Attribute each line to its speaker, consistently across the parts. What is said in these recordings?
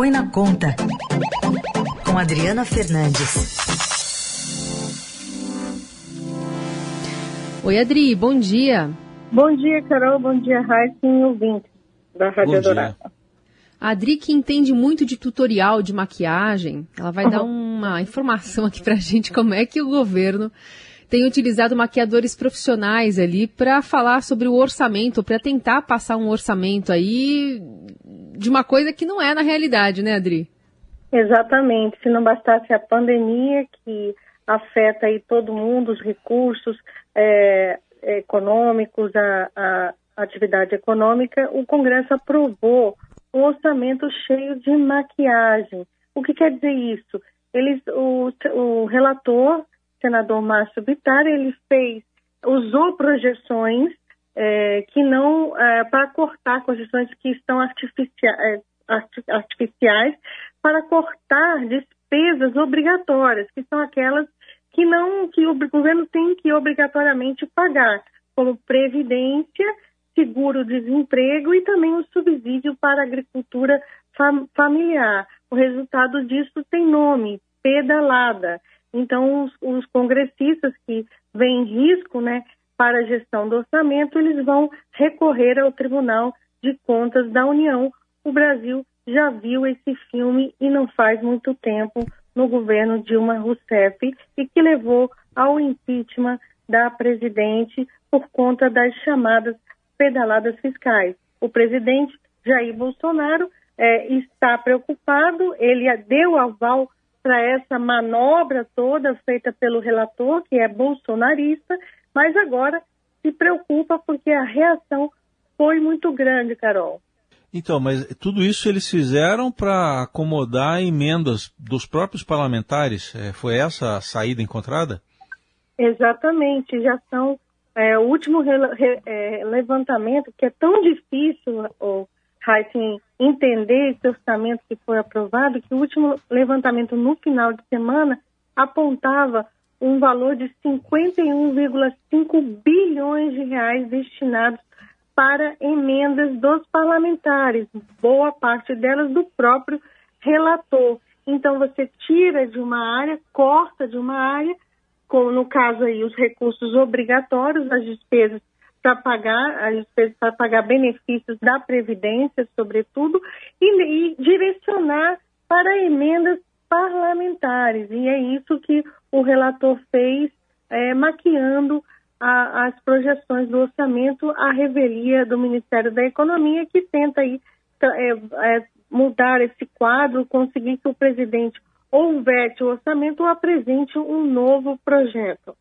Speaker 1: Põe na Conta, com Adriana Fernandes.
Speaker 2: Oi, Adri, bom dia.
Speaker 3: Bom dia, Carol, bom dia, Raíssa e ouvinte da Rádio Dourada.
Speaker 2: A Adri, que entende muito de tutorial de maquiagem, ela vai uhum. dar uma informação aqui pra gente como é que o governo tem utilizado maquiadores profissionais ali para falar sobre o orçamento, para tentar passar um orçamento aí de uma coisa que não é na realidade, né, Adri?
Speaker 3: Exatamente. Se não bastasse a pandemia que afeta aí todo mundo, os recursos é, econômicos, a, a atividade econômica, o Congresso aprovou um orçamento cheio de maquiagem. O que quer dizer isso? Eles, o, o relator senador Márcio Bittar, ele fez, usou projeções é, que não, é, para cortar projeções que estão artificia, é, artificiais, para cortar despesas obrigatórias, que são aquelas que não, que o governo tem que obrigatoriamente pagar, como previdência, seguro-desemprego e também o subsídio para a agricultura fam familiar. O resultado disso tem nome, pedalada. Então, os, os congressistas que veem risco né, para a gestão do orçamento, eles vão recorrer ao Tribunal de Contas da União. O Brasil já viu esse filme e não faz muito tempo no governo Dilma Rousseff e que levou ao impeachment da presidente por conta das chamadas pedaladas fiscais. O presidente Jair Bolsonaro é, está preocupado, ele deu aval para essa manobra toda feita pelo relator, que é bolsonarista, mas agora se preocupa porque a reação foi muito grande, Carol.
Speaker 4: Então, mas tudo isso eles fizeram para acomodar emendas dos próprios parlamentares? É, foi essa a saída encontrada?
Speaker 3: Exatamente, já são é, o último re, re, é, levantamento, que é tão difícil, oh, Heisen, entender esse orçamento que foi aprovado, que o último levantamento no final de semana apontava um valor de 51,5 bilhões de reais destinados para emendas dos parlamentares, boa parte delas do próprio relator. Então você tira de uma área, corta de uma área, como no caso aí os recursos obrigatórios, as despesas para pagar para pagar benefícios da previdência, sobretudo, e, e, direcionar para emendas parlamentares. E é isso que o relator fez, é, maquiando a, as projeções do orçamento, a revelia do Ministério da Economia, que tenta aí é, é, mudar esse quadro, conseguir que o presidente ou vete o orçamento ou apresente um novo projeto.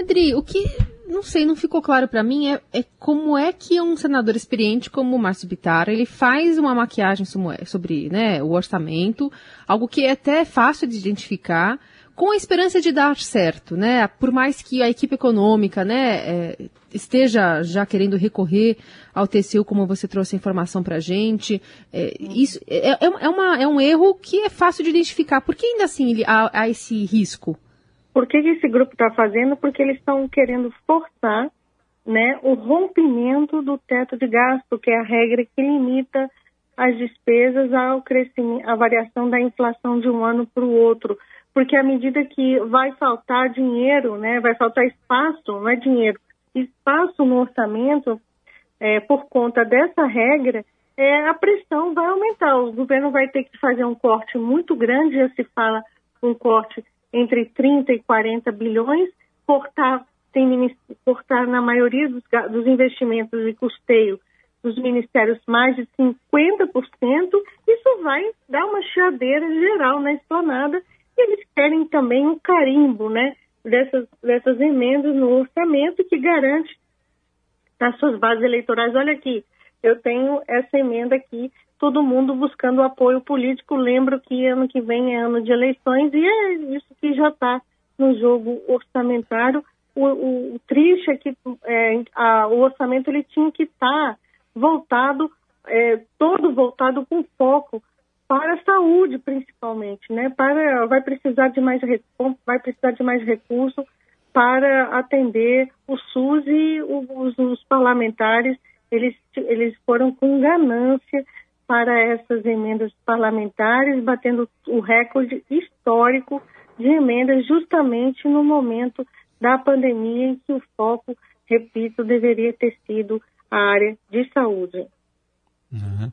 Speaker 2: Adri, o que não sei, não ficou claro para mim é, é, como é que um senador experiente como o Márcio Bitar, ele faz uma maquiagem sobre né, o orçamento, algo que é até fácil de identificar, com a esperança de dar certo, né? Por mais que a equipe econômica, né, é, esteja já querendo recorrer ao TCU, como você trouxe a informação para a gente, é, isso é, é, é, uma, é um erro que é fácil de identificar. Por que ainda assim há, há esse risco?
Speaker 3: Por que esse grupo está fazendo? Porque eles estão querendo forçar né, o rompimento do teto de gasto, que é a regra que limita as despesas ao crescimento, à variação da inflação de um ano para o outro. Porque à medida que vai faltar dinheiro, né, vai faltar espaço, não é dinheiro, espaço no orçamento, é, por conta dessa regra, é, a pressão vai aumentar. O governo vai ter que fazer um corte muito grande, já se fala um corte entre 30 e 40 bilhões, cortar, tem, cortar na maioria dos, dos investimentos de custeio dos ministérios mais de 50%, isso vai dar uma chiadeira geral na esplanada e eles querem também um carimbo né, dessas, dessas emendas no orçamento que garante as suas bases eleitorais. Olha aqui, eu tenho essa emenda aqui todo mundo buscando apoio político. Lembro que ano que vem é ano de eleições e é isso que já está no jogo orçamentário. O, o, o triste é que é, a, o orçamento ele tinha que estar tá voltado, é, todo voltado com foco para a saúde, principalmente, né? Para vai precisar de mais vai precisar de mais recursos para atender o SUS e os, os parlamentares eles eles foram com ganância para essas emendas parlamentares, batendo o recorde histórico de emendas justamente no momento da pandemia em que o foco, repito, deveria ter sido a área de saúde.
Speaker 4: Uhum.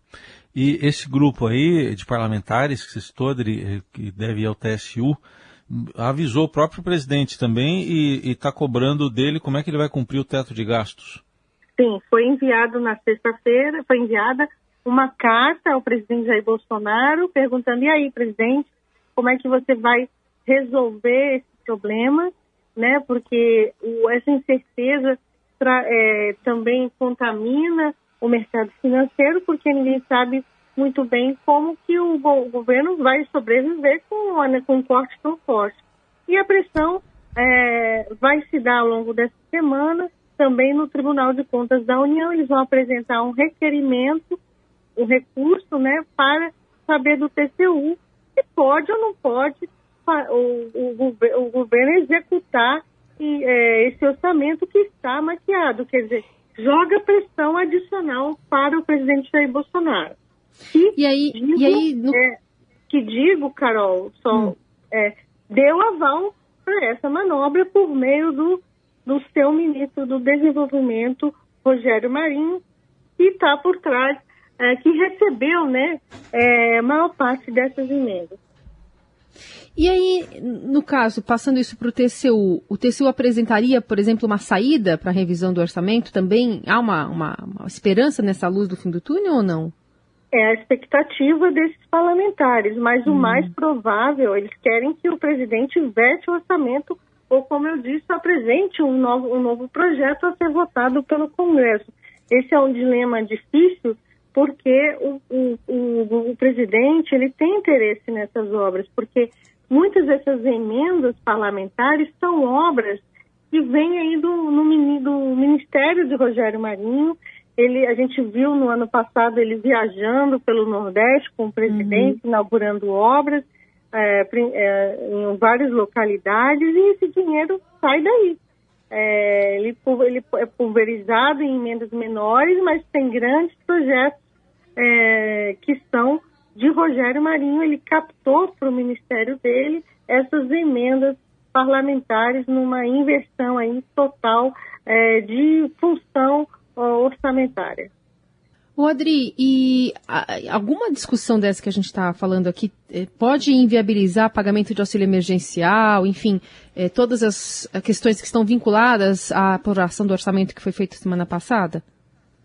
Speaker 4: E esse grupo aí de parlamentares que você citou, que deve ir ao TSU, avisou o próprio presidente também e está cobrando dele como é que ele vai cumprir o teto de gastos.
Speaker 3: Sim, foi enviado na sexta-feira, foi enviada uma carta ao presidente Jair Bolsonaro perguntando, e aí, presidente, como é que você vai resolver esse problema, né? Porque o, essa incerteza tra, é, também contamina o mercado financeiro, porque ninguém sabe muito bem como que o, o governo vai sobreviver com, né, com um corte tão forte. E a pressão é, vai se dar ao longo dessa semana, também no Tribunal de Contas da União, eles vão apresentar um requerimento, um recurso, né, para saber do TCU se pode ou não pode o, o, o governo executar e, é, esse orçamento que está maquiado, quer dizer, joga pressão adicional para o presidente Jair Bolsonaro.
Speaker 2: e aí, digo, e aí no...
Speaker 3: é, que digo, Carol, só hum. é, deu aval para essa manobra por meio do, do seu ministro do Desenvolvimento, Rogério Marinho, que está por trás, é, que recebeu né, é, maior parte dessas emendas.
Speaker 2: E aí, no caso, passando isso para o TCU, o TCU apresentaria, por exemplo, uma saída para a revisão do orçamento? Também há uma, uma, uma, esperança nessa luz do fim do túnel ou não?
Speaker 3: É a expectativa desses parlamentares, mas hum. o mais provável, eles querem que o presidente vete o orçamento ou, como eu disse, apresente um novo, um novo projeto a ser votado pelo Congresso. Esse é um dilema difícil, porque o, o, o, o, presidente ele tem interesse nessas obras, porque muitas dessas emendas parlamentares são obras que vêm aí do, no, do Ministério de Rogério Marinho. Ele, a gente viu no ano passado ele viajando pelo Nordeste com o presidente, uhum. inaugurando obras é, é, em várias localidades, e esse dinheiro sai daí. É, ele, ele é pulverizado em emendas menores, mas tem grandes projetos é, que são de Rogério Marinho. Ele captou para o ministério dele essas emendas parlamentares numa inversão aí total é, de função orçamentária.
Speaker 2: O Adri, e alguma discussão dessa que a gente está falando aqui eh, pode inviabilizar pagamento de auxílio emergencial, enfim, eh, todas as questões que estão vinculadas à aprovação do orçamento que foi feito semana passada?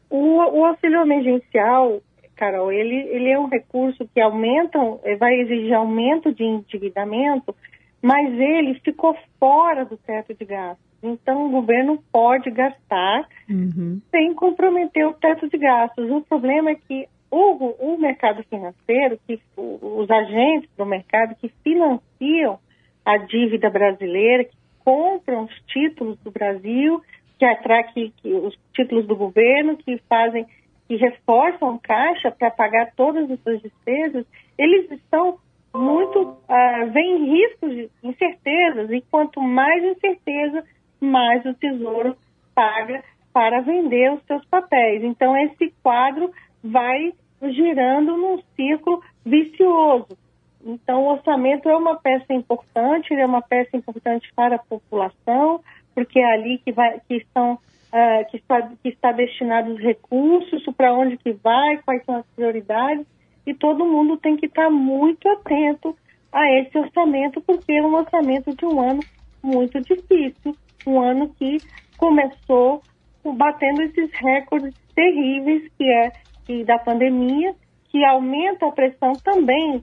Speaker 3: O, o auxílio emergencial, Carol, ele, ele é um recurso que aumenta, eh, vai exigir aumento de endividamento, mas ele ficou fora do teto de gastos. Então, o governo pode gastar uhum. sem comprometer o teto de gastos. O problema é que o, o mercado financeiro, que os agentes do mercado que financiam a dívida brasileira, que compram os títulos do Brasil, que atrai que, que os títulos do governo, que fazem que reforçam caixa para pagar todas as suas despesas, eles estão muito, uh, vêm riscos de incertezas, e quanto mais incerteza, mais o Tesouro paga para vender os seus papéis. Então, esse quadro vai girando num ciclo vicioso. Então, o orçamento é uma peça importante, ele é uma peça importante para a população, porque é ali que, vai, que estão uh, que, está, que está destinado os recursos, para onde que vai, quais são as prioridades, e todo mundo tem que estar muito atento a esse orçamento, porque é um orçamento de um ano muito difícil, um ano que começou batendo esses recordes terríveis que é que da pandemia, que aumenta a pressão também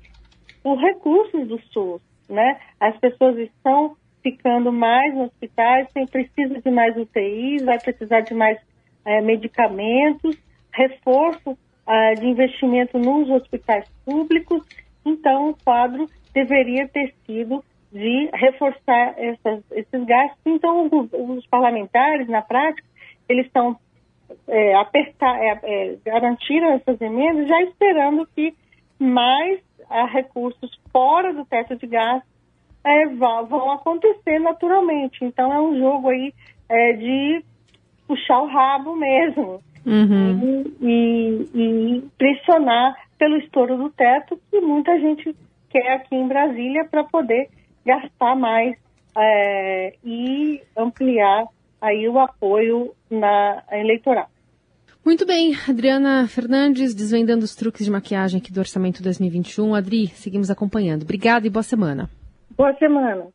Speaker 3: por recursos do SUS, né? As pessoas estão ficando mais nos hospitais, tem, precisa de mais UTIs, vai precisar de mais é, medicamentos, reforço é, de investimento nos hospitais públicos. Então, o quadro deveria ter sido de reforçar essas, esses gastos. Então, os, os, parlamentares, na prática, eles estão é, apertar, é, é, garantiram essas emendas já esperando que mais ah, recursos fora do teto de gastos é, vão acontecer naturalmente. Então é um jogo aí é, de puxar o rabo mesmo.
Speaker 2: Uhum.
Speaker 3: e, e pressionar pelo estouro do teto que muita gente quer aqui em Brasília para poder gastar mais é, e ampliar aí o apoio na eleitoral.
Speaker 2: Muito bem, Adriana Fernandes, desvendando os truques de maquiagem aqui do Orçamento 2021. Adri, seguimos acompanhando. Obrigada e boa semana.
Speaker 3: Boa semana.